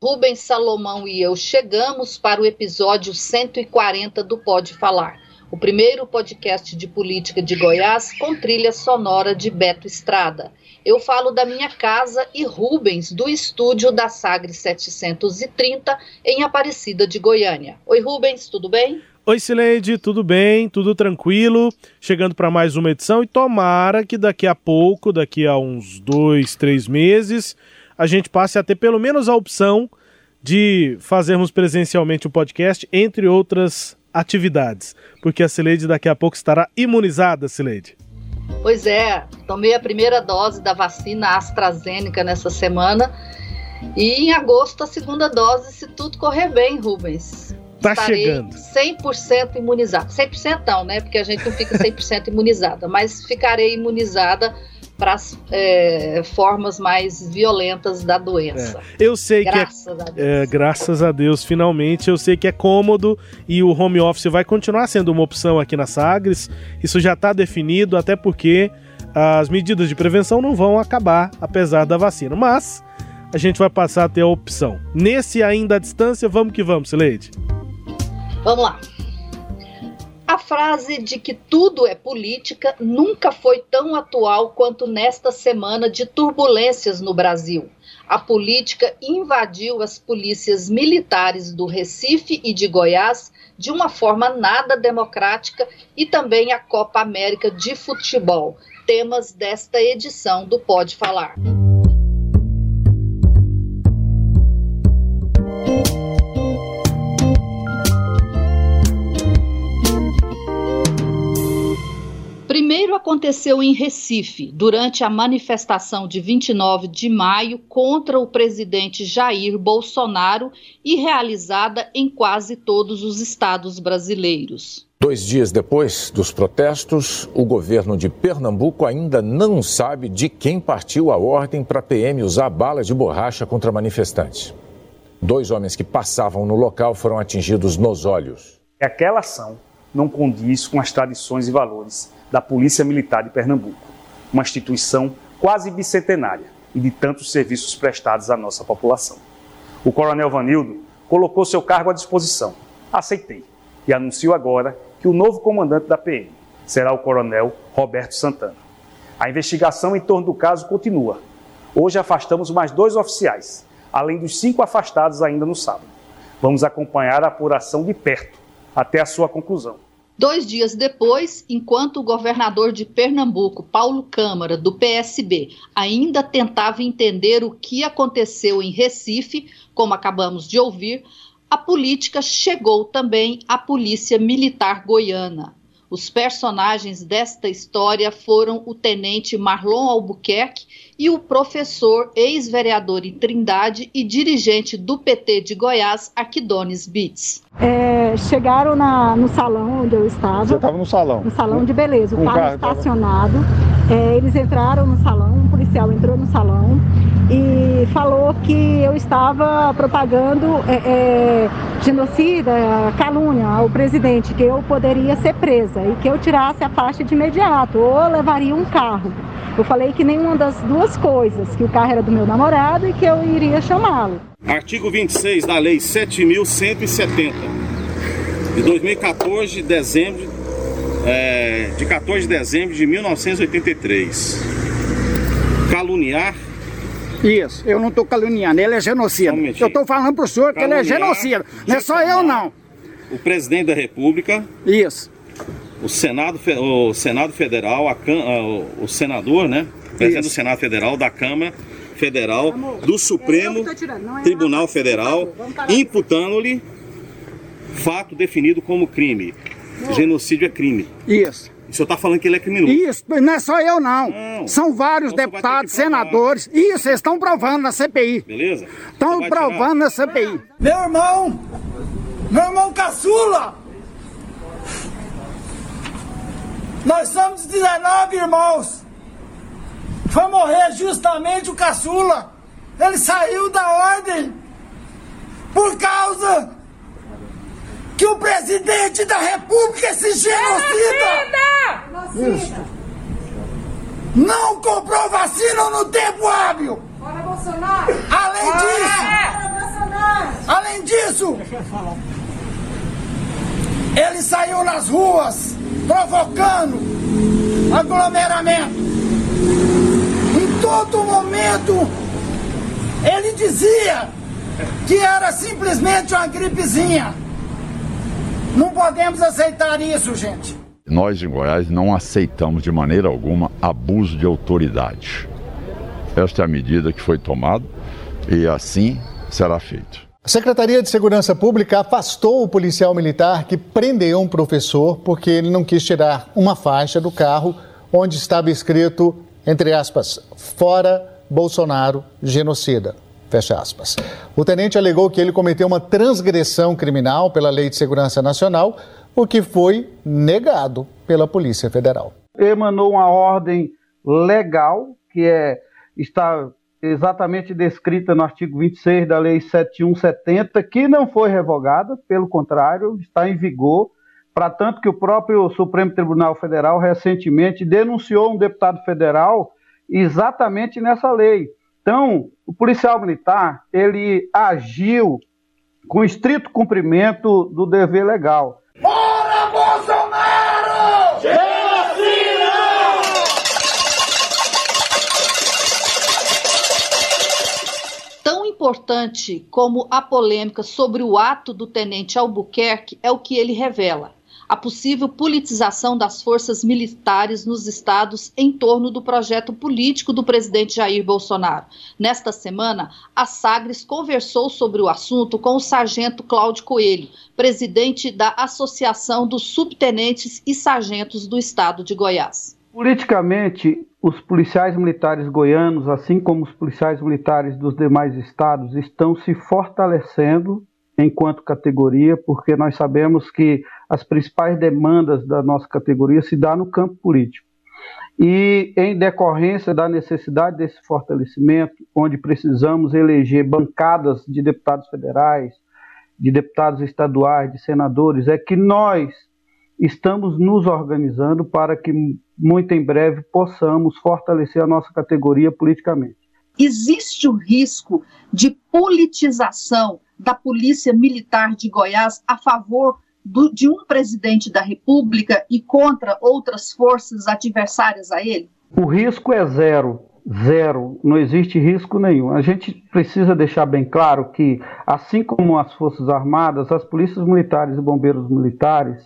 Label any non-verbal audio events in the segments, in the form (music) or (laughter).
Rubens Salomão e eu chegamos para o episódio 140 do Pode Falar, o primeiro podcast de política de Goiás com trilha sonora de Beto Estrada. Eu falo da minha casa e Rubens do estúdio da Sagre 730 em Aparecida de Goiânia. Oi, Rubens, tudo bem? Oi, Sileide, tudo bem? Tudo tranquilo? Chegando para mais uma edição e tomara que daqui a pouco, daqui a uns dois, três meses, a gente passe a ter pelo menos a opção de fazermos presencialmente o podcast, entre outras atividades. Porque a Sileide daqui a pouco estará imunizada, Sileide. Pois é, tomei a primeira dose da vacina AstraZeneca nessa semana e em agosto a segunda dose, se tudo correr bem, Rubens. Tá Estarei chegando. 100% imunizada. 100% não, né? Porque a gente não fica 100% imunizada, mas ficarei imunizada para as é, formas mais violentas da doença. É. Eu sei graças que é, a Deus. É, graças a Deus, finalmente, eu sei que é cômodo e o home office vai continuar sendo uma opção aqui na Sagres. Isso já está definido, até porque as medidas de prevenção não vão acabar apesar da vacina, mas a gente vai passar a ter a opção. Nesse ainda à distância, vamos que vamos, Sileide. Vamos lá. A frase de que tudo é política nunca foi tão atual quanto nesta semana de turbulências no Brasil. A política invadiu as polícias militares do Recife e de Goiás de uma forma nada democrática e também a Copa América de Futebol, temas desta edição do Pode Falar. Primeiro aconteceu em Recife, durante a manifestação de 29 de maio contra o presidente Jair Bolsonaro e realizada em quase todos os estados brasileiros. Dois dias depois dos protestos, o governo de Pernambuco ainda não sabe de quem partiu a ordem para a PM usar balas de borracha contra manifestantes. Dois homens que passavam no local foram atingidos nos olhos. Aquela ação não condiz com as tradições e valores da Polícia Militar de Pernambuco, uma instituição quase bicentenária e de tantos serviços prestados à nossa população. O Coronel Vanildo colocou seu cargo à disposição. Aceitei e anuncio agora que o novo comandante da PM será o Coronel Roberto Santana. A investigação em torno do caso continua. Hoje afastamos mais dois oficiais, além dos cinco afastados ainda no sábado. Vamos acompanhar a apuração de perto até a sua conclusão. Dois dias depois, enquanto o governador de Pernambuco, Paulo Câmara, do PSB, ainda tentava entender o que aconteceu em Recife, como acabamos de ouvir, a política chegou também à Polícia Militar Goiana. Os personagens desta história foram o tenente Marlon Albuquerque e o professor, ex-vereador em Trindade e dirigente do PT de Goiás, Arquidones Bits. É, chegaram na, no salão onde eu estava. Você estava no salão? No salão de beleza, o carro, carro estacionado. É, eles entraram no salão, um policial entrou no salão e falou que eu estava propagando é, é, genocida, calúnia ao presidente, que eu poderia ser presa e que eu tirasse a faixa de imediato ou levaria um carro. Eu falei que nenhuma das duas coisas, que o carro era do meu namorado e que eu iria chamá-lo. Artigo 26 da Lei 7.170, de 2014, de dezembro, é, de 14 de dezembro de 1983. Caluniar isso, eu não estou caluniando, ele é genocida. Um eu estou falando para o senhor que ele é genocida, não é só eu não. O presidente da República. Isso. O Senado, o Senado Federal, a, o senador, né? Presidente Isso. do Senado Federal, da Câmara Federal, do Supremo é Tribunal Federal, imputando-lhe fato definido como crime. Genocídio é crime. Isso. O senhor está falando que ele é criminoso. Isso, não é só eu não. não. São vários então deputados, senadores. Isso, eles estão provando na CPI. Beleza? Estão provando tirar. na CPI. Meu irmão, meu irmão caçula. Nós somos 19 irmãos. Foi morrer justamente o caçula. Ele saiu da ordem por causa que o presidente da república se genocida. genocida. Não comprou vacina no tempo hábil. Bora Bolsonaro. Além Bora. disso, Bora Bolsonaro. além disso, ele saiu nas ruas provocando aglomeramento. Em todo momento, ele dizia que era simplesmente uma gripezinha. Não podemos aceitar isso, gente. Nós em Goiás não aceitamos de maneira alguma abuso de autoridade. Esta é a medida que foi tomada e assim será feito. A Secretaria de Segurança Pública afastou o policial militar que prendeu um professor porque ele não quis tirar uma faixa do carro onde estava escrito, entre aspas, fora Bolsonaro genocida. Fecha aspas. O tenente alegou que ele cometeu uma transgressão criminal pela Lei de Segurança Nacional, o que foi negado pela Polícia Federal. Emanou uma ordem legal, que é, está exatamente descrita no artigo 26 da Lei 7170, que não foi revogada, pelo contrário, está em vigor, para tanto que o próprio Supremo Tribunal Federal recentemente denunciou um deputado federal exatamente nessa lei. Então, o policial militar, ele agiu com estrito cumprimento do dever legal. Fora Bolsonaro! Genocida! Tão importante como a polêmica sobre o ato do tenente Albuquerque é o que ele revela a possível politização das forças militares nos estados em torno do projeto político do presidente Jair Bolsonaro. Nesta semana, a Sagres conversou sobre o assunto com o sargento Cláudio Coelho, presidente da Associação dos Subtenentes e Sargentos do Estado de Goiás. Politicamente, os policiais militares goianos, assim como os policiais militares dos demais estados, estão se fortalecendo enquanto categoria, porque nós sabemos que as principais demandas da nossa categoria se dá no campo político. E em decorrência da necessidade desse fortalecimento, onde precisamos eleger bancadas de deputados federais, de deputados estaduais, de senadores, é que nós estamos nos organizando para que muito em breve possamos fortalecer a nossa categoria politicamente. Existe o risco de politização da Polícia Militar de Goiás a favor do, de um presidente da República e contra outras forças adversárias a ele? O risco é zero. Zero, não existe risco nenhum. A gente precisa deixar bem claro que, assim como as Forças Armadas, as polícias militares e bombeiros militares,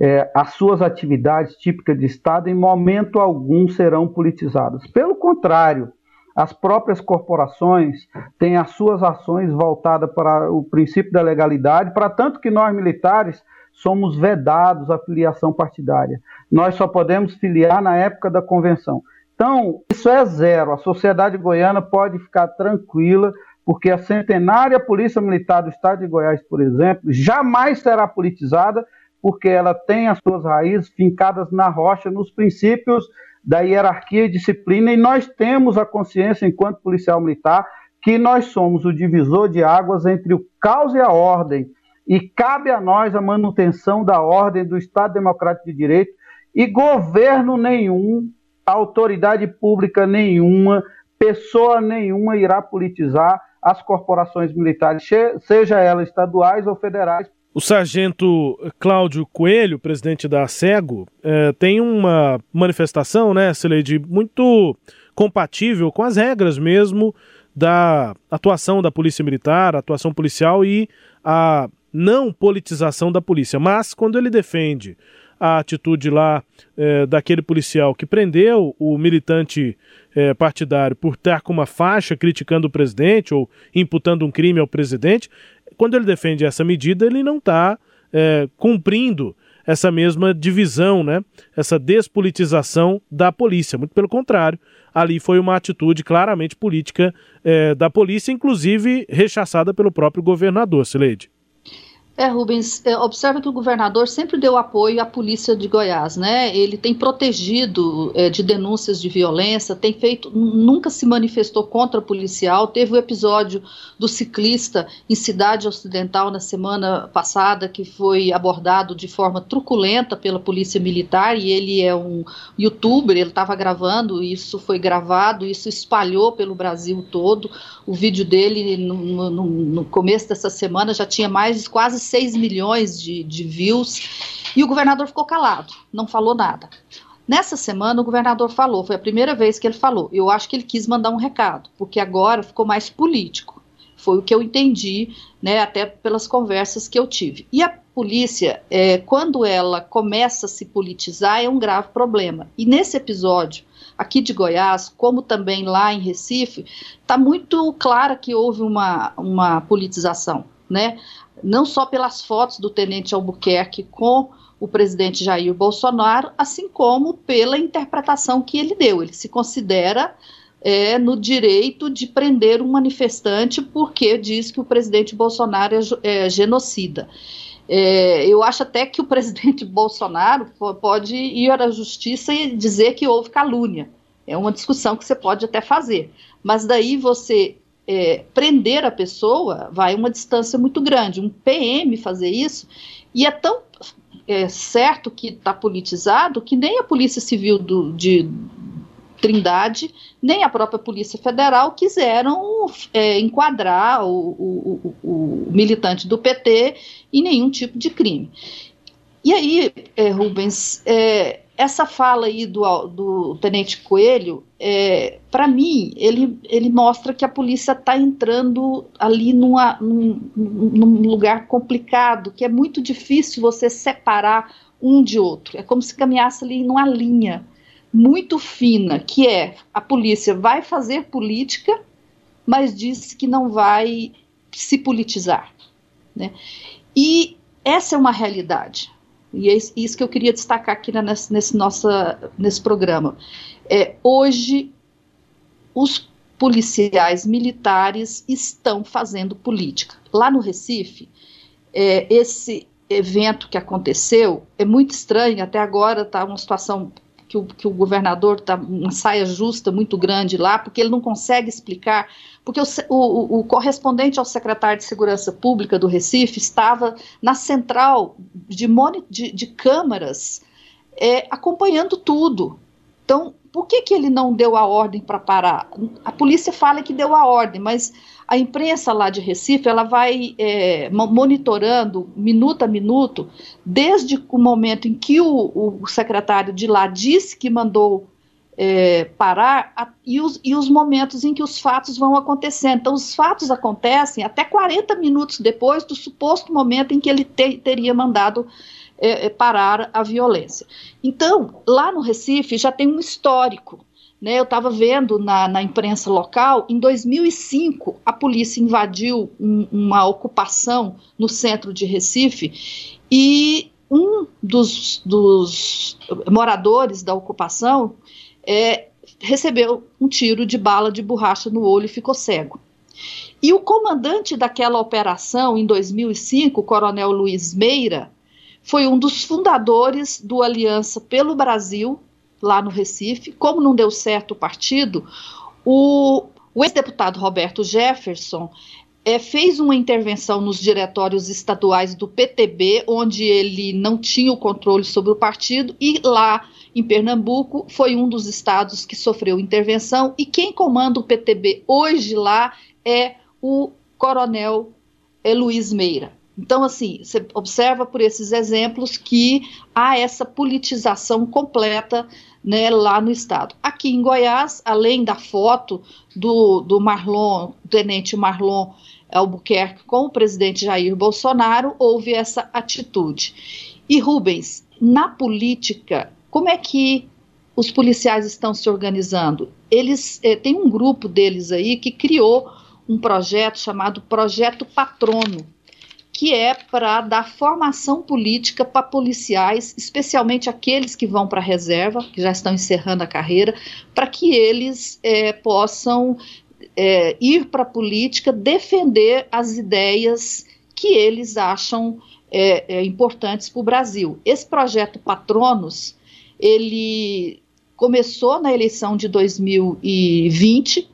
é, as suas atividades típicas de Estado, em momento algum, serão politizadas. Pelo contrário, as próprias corporações têm as suas ações voltadas para o princípio da legalidade, para tanto que nós militares somos vedados à filiação partidária. Nós só podemos filiar na época da convenção. Então, isso é zero. A sociedade goiana pode ficar tranquila, porque a centenária Polícia Militar do Estado de Goiás, por exemplo, jamais será politizada, porque ela tem as suas raízes fincadas na rocha, nos princípios da hierarquia e disciplina, e nós temos a consciência, enquanto policial militar, que nós somos o divisor de águas entre o caos e a ordem, e cabe a nós a manutenção da ordem do Estado Democrático de Direito, e governo nenhum, autoridade pública nenhuma, pessoa nenhuma irá politizar as corporações militares, seja elas estaduais ou federais, o sargento Cláudio Coelho, presidente da SEGO, é, tem uma manifestação, né, Sileide, muito compatível com as regras mesmo da atuação da Polícia Militar, atuação policial e a não politização da polícia. Mas quando ele defende a atitude lá é, daquele policial que prendeu o militante é, partidário por estar com uma faixa criticando o presidente ou imputando um crime ao presidente, quando ele defende essa medida, ele não está é, cumprindo essa mesma divisão, né? essa despolitização da polícia. Muito pelo contrário, ali foi uma atitude claramente política é, da polícia, inclusive rechaçada pelo próprio governador, Sileide. É, Rubens, é, observa que o governador sempre deu apoio à polícia de Goiás, né? Ele tem protegido é, de denúncias de violência, tem feito, nunca se manifestou contra policial. Teve o episódio do ciclista em Cidade Ocidental na semana passada, que foi abordado de forma truculenta pela polícia militar, e ele é um youtuber, ele estava gravando, isso foi gravado, isso espalhou pelo Brasil todo. O vídeo dele, no, no, no começo dessa semana, já tinha mais de quase 6 milhões de, de views, e o governador ficou calado, não falou nada. Nessa semana, o governador falou, foi a primeira vez que ele falou. Eu acho que ele quis mandar um recado, porque agora ficou mais político. Foi o que eu entendi, né, até pelas conversas que eu tive. E a polícia, é, quando ela começa a se politizar, é um grave problema. E nesse episódio, aqui de Goiás, como também lá em Recife, está muito clara que houve uma, uma politização. Né? Não só pelas fotos do tenente Albuquerque com o presidente Jair Bolsonaro, assim como pela interpretação que ele deu. Ele se considera é, no direito de prender um manifestante porque diz que o presidente Bolsonaro é, é genocida. É, eu acho até que o (laughs) presidente Bolsonaro pode ir à justiça e dizer que houve calúnia. É uma discussão que você pode até fazer. Mas daí você é, prender a pessoa vai uma distância muito grande. Um PM fazer isso, e é tão é, certo que está politizado que nem a Polícia Civil do, de Trindade, nem a própria Polícia Federal quiseram é, enquadrar o, o, o, o, militante do PT em nenhum tipo de crime. E aí, é, Rubens, é, essa fala aí do, do Tenente Coelho, é, para mim, ele, ele mostra que a polícia está entrando ali numa, num, num, lugar complicado, que é muito difícil você separar um de outro. É como se caminhasse ali numa linha muito fina, que é a polícia vai fazer política, mas diz que não vai se politizar. Né? E essa é uma realidade. E é isso que eu queria destacar aqui nesse, nesse, nossa, nesse programa. É, hoje, os policiais militares estão fazendo política. Lá no Recife, é, esse evento que aconteceu é muito estranho, até agora está uma situação que o, que o governador está uma saia justa muito grande lá, porque ele não consegue explicar, porque o, o, o, correspondente ao secretário de Segurança Pública do Recife estava na central de, de, de câmaras é, acompanhando tudo. Então, por que, que ele não deu a ordem para parar? A polícia fala que deu a ordem, mas a imprensa lá de Recife ela vai é, monitorando minuto a minuto, desde o momento em que o, o secretário de lá disse que mandou é, parar a, e, os, e, os, momentos em que os fatos vão acontecendo. Então, os fatos acontecem até 40 minutos depois do suposto momento em que ele te, teria mandado é, é parar a violência. Então, lá no Recife já tem um histórico né, eu estava vendo na, na, imprensa local, em 2005, a polícia invadiu um, uma ocupação no centro de Recife e um dos, dos moradores da ocupação é, recebeu um tiro de bala de borracha no olho e ficou cego. E o comandante daquela operação, em 2005, o coronel Luiz Meira, foi um dos fundadores do Aliança pelo Brasil, lá no Recife. Como não deu certo o partido, o, o ex-deputado Roberto Jefferson é, fez uma intervenção nos diretórios estaduais do PTB, onde ele não tinha o controle sobre o partido, e lá em Pernambuco foi um dos estados que sofreu intervenção, e quem comanda o PTB hoje lá é o coronel é, Luiz Meira. Então, assim, você observa por esses exemplos que há essa politização completa né, lá no estado. Aqui em Goiás, além da foto do, do Marlon, tenente Marlon Albuquerque com o presidente Jair Bolsonaro, houve essa atitude. E Rubens, na política, como é que os policiais estão se organizando? Eles eh, tem um grupo deles aí que criou um projeto chamado Projeto Patrono, que é para dar formação política para policiais, especialmente aqueles que vão para a reserva, que já estão encerrando a carreira, para que eles é, possam é, ir para a política defender as ideias que eles acham é, é importantes para o Brasil. Esse projeto Patronos, ele começou na eleição de 2020,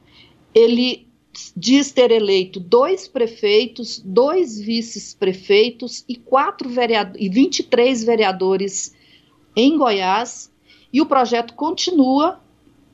ele diz ter eleito dois prefeitos, dois vices-prefeitos e, quatro vereadores, e 23 vereadores em Goiás, e o projeto continua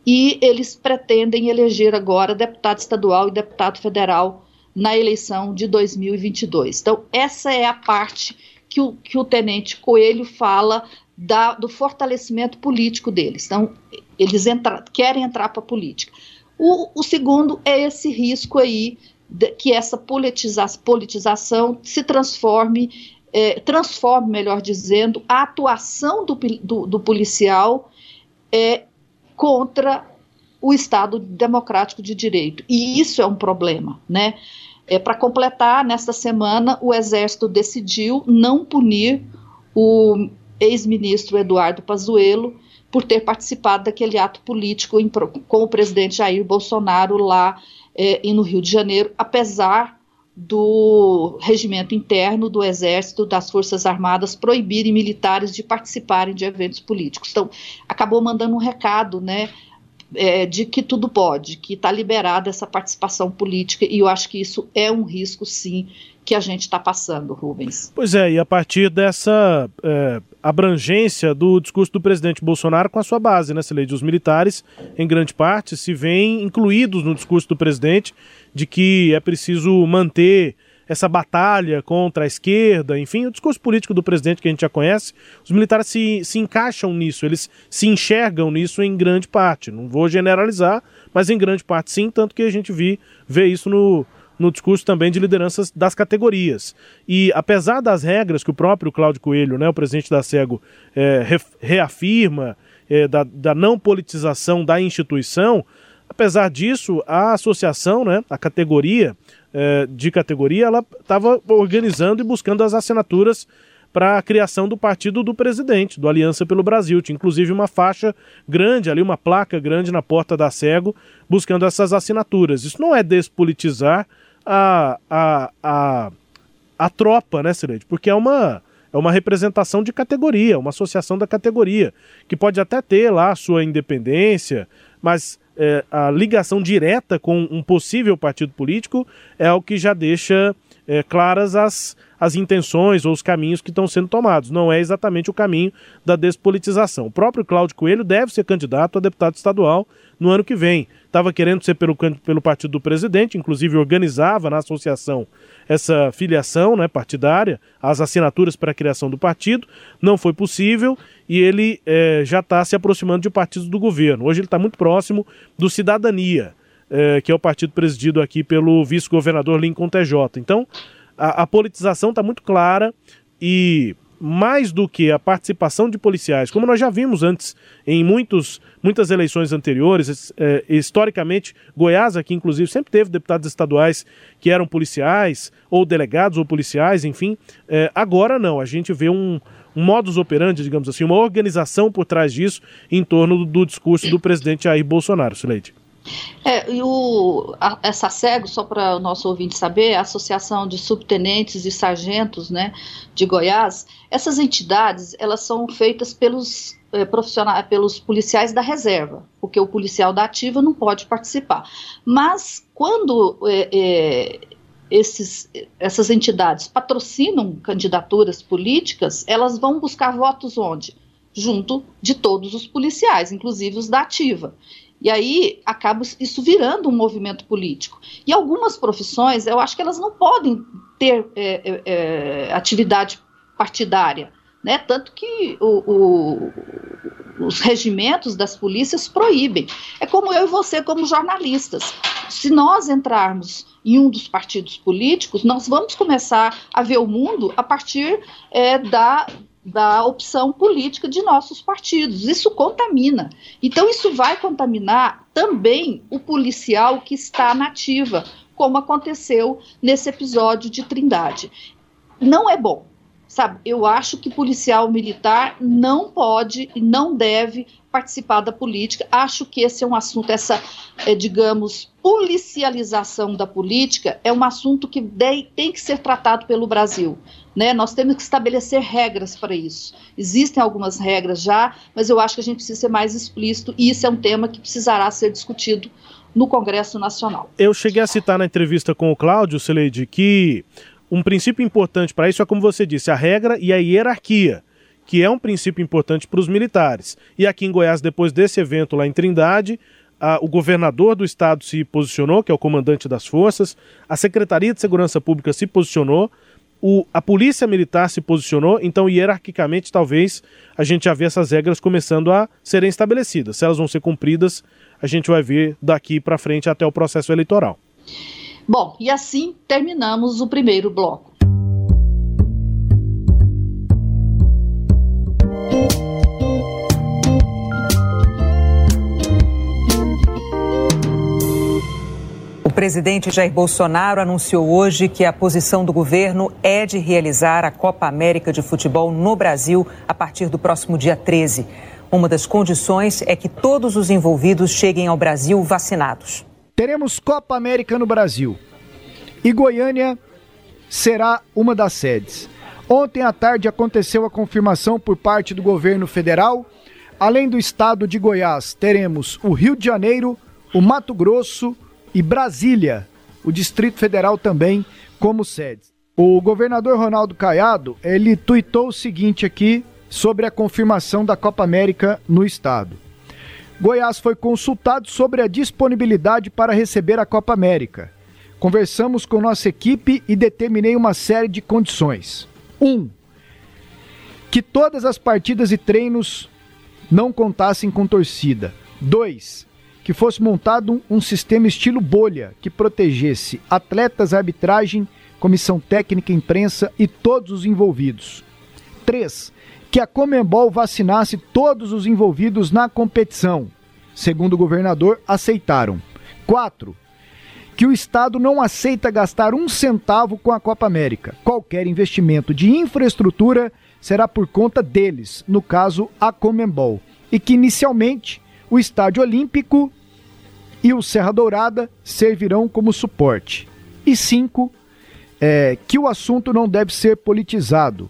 e eles pretendem eleger agora deputado estadual e deputado federal na eleição de 2022. Então, essa é a parte que o, que o tenente Coelho fala da, do fortalecimento político deles. Então, eles entra, querem entrar para a política. O, o, segundo é esse risco aí de, que essa politiza, politização se transforme, é, transforme, melhor dizendo, a atuação do, do, do policial é, contra o Estado democrático de direito. E isso é um problema, né? É, Para completar, nesta semana, o Exército decidiu não punir o ex-ministro Eduardo Pazuello por ter participado daquele ato político em, com o presidente Jair Bolsonaro lá é, no Rio de Janeiro, apesar do regimento interno do Exército, das Forças Armadas proibirem militares de participarem de eventos políticos. Então, acabou mandando um recado, né, é, de que tudo pode, que está liberada essa participação política, e eu acho que isso é um risco, sim, que a gente está passando, Rubens. Pois é, e a partir dessa é, abrangência do discurso do presidente Bolsonaro com a sua base nessa lei dos militares, em grande parte, se vêem incluídos no discurso do presidente de que é preciso manter essa batalha contra a esquerda, enfim, o discurso político do presidente que a gente já conhece, os militares se, se encaixam nisso, eles se enxergam nisso em grande parte. Não vou generalizar, mas em grande parte sim, tanto que a gente vi, vê isso no, no discurso também de lideranças das categorias. E apesar das regras que o próprio Cláudio Coelho, né, o presidente da SEGO, é, reafirma, é, da, da não politização da instituição, apesar disso, a associação, né, a categoria, é, de categoria, ela estava organizando e buscando as assinaturas para a criação do partido do presidente, do Aliança pelo Brasil. Tinha inclusive uma faixa grande ali, uma placa grande na porta da Cego, buscando essas assinaturas. Isso não é despolitizar a, a, a, a tropa, né, Silente? Porque é uma, é uma representação de categoria, uma associação da categoria, que pode até ter lá a sua independência, mas é, a ligação direta com um possível partido político é o que já deixa é, claras as, as intenções ou os caminhos que estão sendo tomados. Não é exatamente o caminho da despolitização. O próprio Cláudio Coelho deve ser candidato a deputado estadual no ano que vem. Estava querendo ser pelo, pelo partido do presidente, inclusive organizava na associação essa filiação né, partidária, as assinaturas para a criação do partido. Não foi possível e ele é, já está se aproximando de partidos do governo. Hoje ele está muito próximo do Cidadania, é, que é o partido presidido aqui pelo vice-governador Lincoln TJ. Então, a, a politização está muito clara e mais do que a participação de policiais, como nós já vimos antes em muitos, muitas eleições anteriores, é, historicamente, Goiás aqui, inclusive, sempre teve deputados estaduais que eram policiais, ou delegados ou policiais, enfim. É, agora não, a gente vê um, um modus operandi, digamos assim, uma organização por trás disso em torno do, do discurso do presidente Jair Bolsonaro, Sileide. É, e o, a, essa SEGO, só para o nosso ouvinte saber, a Associação de Subtenentes e Sargentos né, de Goiás, essas entidades elas são feitas pelos é, profissionais, pelos policiais da reserva, porque o policial da ativa não pode participar. Mas quando é, é, esses, essas entidades patrocinam candidaturas políticas, elas vão buscar votos onde? Junto de todos os policiais, inclusive os da ativa. E aí acaba isso virando um movimento político. E algumas profissões, eu acho que elas não podem ter é, é, é atividade partidária. Né? Tanto que o, o, os regimentos das polícias proíbem. É como eu e você, como jornalistas. Se nós entrarmos em um dos partidos políticos, nós vamos começar a ver o mundo a partir é, da, da opção política de nossos partidos. Isso contamina. Então, isso vai contaminar também o policial que está na ativa, como aconteceu nesse episódio de Trindade. não é bom. Sabe, eu acho que policial militar não pode e não deve participar da política. Acho que esse é um assunto, essa, é, digamos, policialização da política é um assunto que tem que ser tratado pelo Brasil. Né? Nós temos que estabelecer regras para isso. Existem algumas regras já, mas eu acho que a gente precisa ser mais explícito e isso é um tema que precisará ser discutido no Congresso Nacional. Eu cheguei a citar na entrevista com o Cláudio Celeide que um princípio importante para isso é, como você disse, a regra e a hierarquia, que é um princípio importante para os militares. E aqui em Goiás, depois desse evento lá em Trindade, a, o governador do estado se posicionou, que é o comandante das forças, a Secretaria de Segurança Pública se posicionou, o, a Polícia Militar se posicionou, então hierarquicamente talvez a gente já vê essas regras começando a serem estabelecidas. Se elas vão ser cumpridas, a gente vai ver daqui para frente até o processo eleitoral. Bom, e assim terminamos o primeiro bloco. Presidente Jair Bolsonaro anunciou hoje que a posição do governo é de realizar a Copa América de Futebol no Brasil a partir do próximo dia 13. Uma das condições é que todos os envolvidos cheguem ao Brasil vacinados teremos Copa América no Brasil. E Goiânia será uma das sedes. Ontem à tarde aconteceu a confirmação por parte do governo federal. Além do estado de Goiás, teremos o Rio de Janeiro, o Mato Grosso e Brasília, o Distrito Federal também como sedes. O governador Ronaldo Caiado, ele tuitou o seguinte aqui sobre a confirmação da Copa América no estado. Goiás foi consultado sobre a disponibilidade para receber a Copa América. Conversamos com nossa equipe e determinei uma série de condições. 1. Um, que todas as partidas e treinos não contassem com torcida. 2. Que fosse montado um, sistema estilo bolha que protegesse atletas, arbitragem, comissão técnica, imprensa e todos os envolvidos. 3 que a Comembol vacinasse todos os envolvidos na competição. Segundo o governador, aceitaram. 4. Que o Estado não aceita gastar um centavo com a Copa América. Qualquer investimento de infraestrutura será por conta deles, no caso, a Comembol. E que, inicialmente, o Estádio Olímpico e o Serra Dourada servirão como suporte. E 5. É, que o assunto não deve ser politizado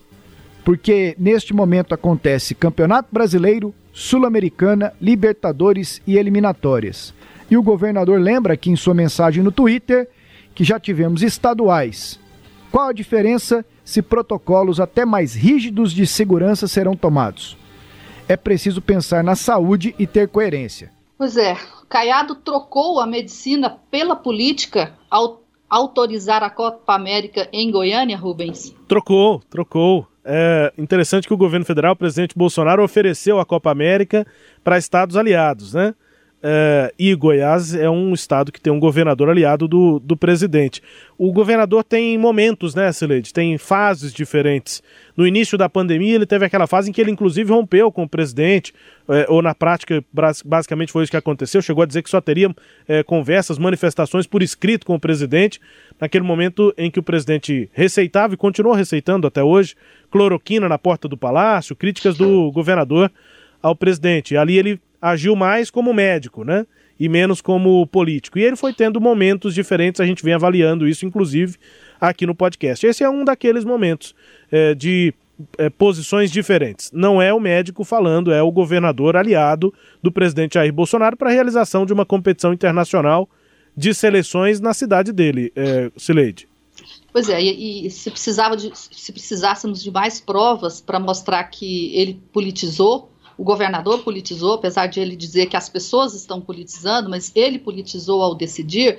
porque neste momento acontece Campeonato Brasileiro, Sul-Americana, Libertadores e eliminatórias. E o governador lembra aqui em sua mensagem no Twitter que já tivemos estaduais. Qual a diferença se protocolos até mais rígidos de segurança serão tomados? É preciso pensar na saúde e ter coerência. Pois é, Caiado trocou a medicina pela política ao autorizar a Copa América em Goiânia, Rubens? Trocou, trocou. É interessante que o governo federal, o presidente Bolsonaro, ofereceu a Copa América para estados aliados, né? É, e Goiás é um estado que tem um governador aliado do, do presidente. O governador tem momentos, né, Sileide? Tem fases diferentes. No início da pandemia, ele teve aquela fase em que ele, inclusive, rompeu com o presidente, é, ou na prática, basicamente foi isso que aconteceu. Chegou a dizer que só teria é, conversas, manifestações por escrito com o presidente, naquele momento em que o presidente receitava e continuou receitando até hoje cloroquina na porta do palácio, críticas do governador ao presidente. Ali ele agiu mais como médico, né? E menos como político. E ele foi tendo momentos diferentes, a gente vem avaliando isso, inclusive, aqui no podcast. Esse é um daqueles momentos é, de é, posições diferentes. Não é o médico falando, é o governador aliado do presidente Jair Bolsonaro para a realização de uma competição internacional de seleções na cidade dele, é, Sileide. Pois é, e, e, se, precisava de, se precisássemos de mais provas para mostrar que ele politizou, o governador politizou, apesar de ele dizer que as pessoas estão politizando, mas ele politizou ao decidir,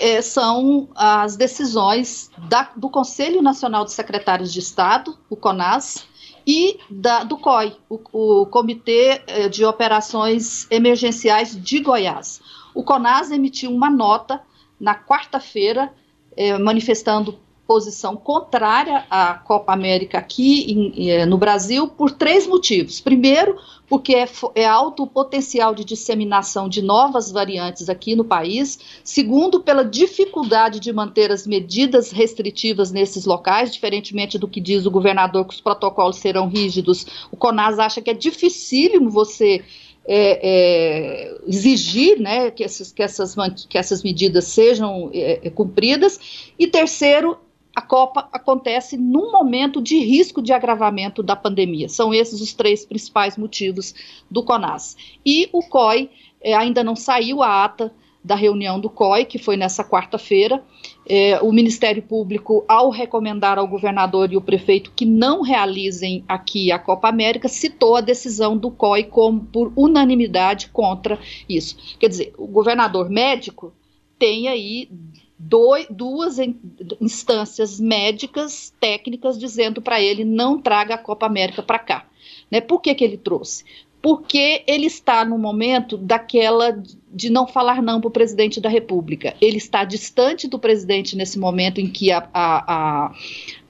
é, são as decisões da, do Conselho Nacional de Secretários de Estado, o CONAS, e da, do COI, o, o Comitê é, de Operações Emergenciais de Goiás. O CONAS emitiu uma nota na quarta-feira, é, manifestando posição contrária à Copa América aqui em, eh, no Brasil por três motivos. Primeiro, porque é, é, alto o potencial de disseminação de novas variantes aqui no país. Segundo, pela dificuldade de manter as medidas restritivas nesses locais, diferentemente do que diz o governador que os protocolos serão rígidos, o CONAS acha que é dificílimo você é, é, exigir né, que, essas, que, essas, que essas medidas sejam é, cumpridas. E terceiro, a Copa acontece num momento de risco de agravamento da pandemia. São esses os três principais motivos do CONAS. E o COI é, ainda não saiu a ata da reunião do COI, que foi nessa quarta-feira. É, o Ministério Público, ao recomendar ao governador e o prefeito que não realizem aqui a Copa América, citou a decisão do COI como por unanimidade contra isso. Quer dizer, o governador médico tem aí duas instâncias médicas, técnicas, dizendo para ele não traga a Copa América para cá. Né? Por que, que ele trouxe? Porque ele está no momento daquela de não falar não para o presidente da República. Ele está distante do presidente nesse momento em que a, a, a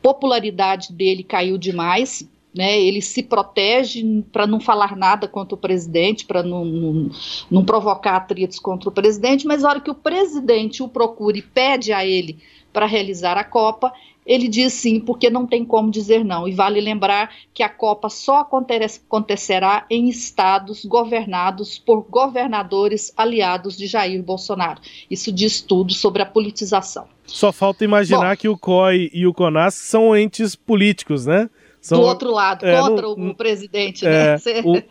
popularidade dele caiu demais, né, ele se protege para não falar nada contra o presidente, para não, não, não, provocar atritos contra o presidente, mas na hora que o presidente o procura e pede a ele para realizar a Copa, ele diz sim, porque não tem como dizer não. E vale lembrar que a Copa só acontecerá em estados governados por governadores aliados de Jair Bolsonaro. Isso diz tudo sobre a politização. Só falta imaginar Bom, que o COI e o CONAS são entes políticos, né? São, do outro lado, é, contra o presidente, né? É,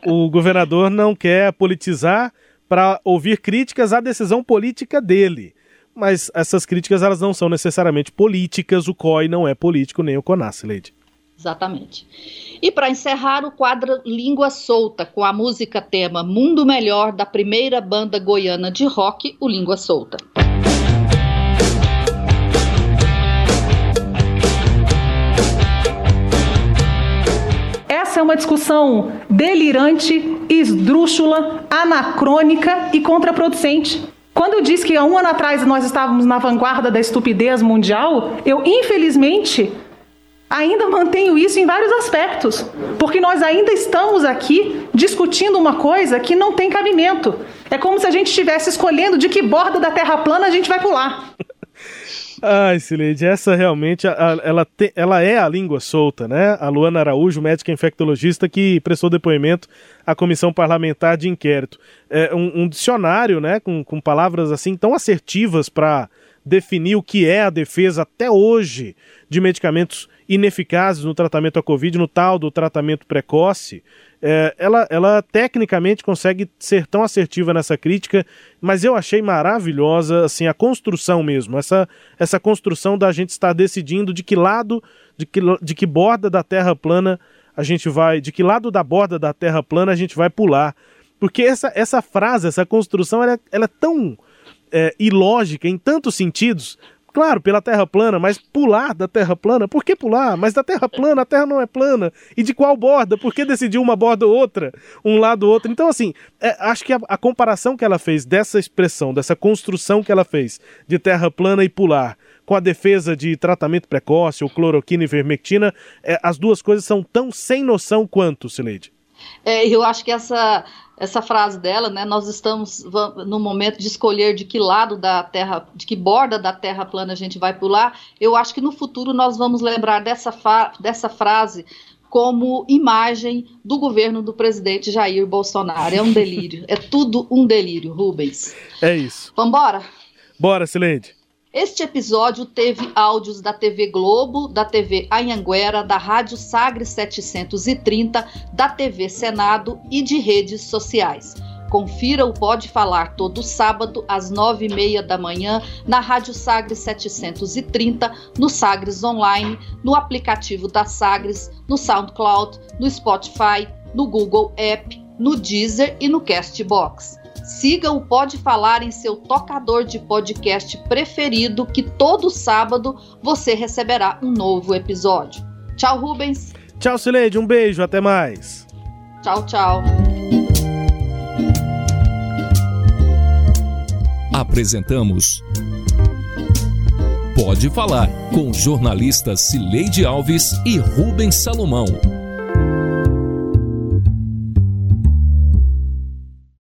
o, o (laughs) governador não quer politizar para ouvir críticas à decisão política dele. Mas essas críticas elas não são necessariamente políticas, o COI não é político, nem o CONAS, Leide. Exatamente. E para encerrar, o quadro Língua Solta, com a música tema Mundo Melhor da primeira banda goiana de rock, o Língua Solta. Uma discussão delirante, esdrúxula, anacrônica e contraproducente. Quando eu disse que há um ano atrás nós estávamos na vanguarda da estupidez mundial, eu infelizmente ainda mantenho isso em vários aspectos, porque nós ainda estamos aqui discutindo uma coisa que não tem cabimento. É como se a gente estivesse escolhendo de que borda da Terra plana a gente vai pular. Ai, Sileide, essa realmente, ela, te, ela é a língua solta, né? A Luana Araújo, médica infectologista, que prestou depoimento à Comissão Parlamentar de Inquérito. É um, um dicionário, né, com, com palavras assim tão assertivas para definir o que é a defesa até hoje de medicamentos ineficazes no tratamento à Covid, no tal do tratamento precoce, é, ela, ela tecnicamente consegue ser tão assertiva nessa crítica, mas eu achei maravilhosa assim a construção mesmo, essa, essa construção da gente estar decidindo de que lado, de que, de que borda da Terra plana a gente vai, de que lado da borda da Terra plana a gente vai pular. Porque essa, essa frase, essa construção, ela, é, ela é tão é, ilógica em tantos sentidos, Claro, pela Terra plana, mas pular da Terra plana? Por que pular? Mas da Terra plana, a Terra não é plana. E de qual borda? Por que decidir uma borda ou outra? Um lado ou outro? Então, assim, é, acho que a, a, comparação que ela fez dessa expressão, dessa construção que ela fez de Terra plana e pular, com a defesa de tratamento precoce, ou cloroquina e vermectina, é, as duas coisas são tão sem noção quanto, Sileide. É, eu acho que essa essa frase dela, né? Nós estamos no momento de escolher de que lado da Terra, de que borda da Terra plana a gente vai pular. Eu acho que no futuro nós vamos lembrar dessa, dessa frase como imagem do governo do presidente Jair Bolsonaro. É um delírio. (laughs) é tudo um delírio, Rubens. É isso. Vambora? Bora, Silente. Este episódio teve áudios da TV Globo, da TV Anhanguera, da Rádio Sagres 730, da TV Senado e de redes sociais. Confira o Pode Falar todo sábado às nove e meia da manhã na Rádio Sagres 730, no Sagres Online, no aplicativo da Sagres, no SoundCloud, no Spotify, no Google App, no Deezer e no Castbox. Siga o Pode Falar em seu tocador de podcast preferido, que todo sábado você receberá um novo episódio. Tchau, Rubens. Tchau, Sileide. Um beijo. Até mais. Tchau, tchau. Apresentamos Pode Falar, com jornalistas Cileide Alves e Rubens Salomão.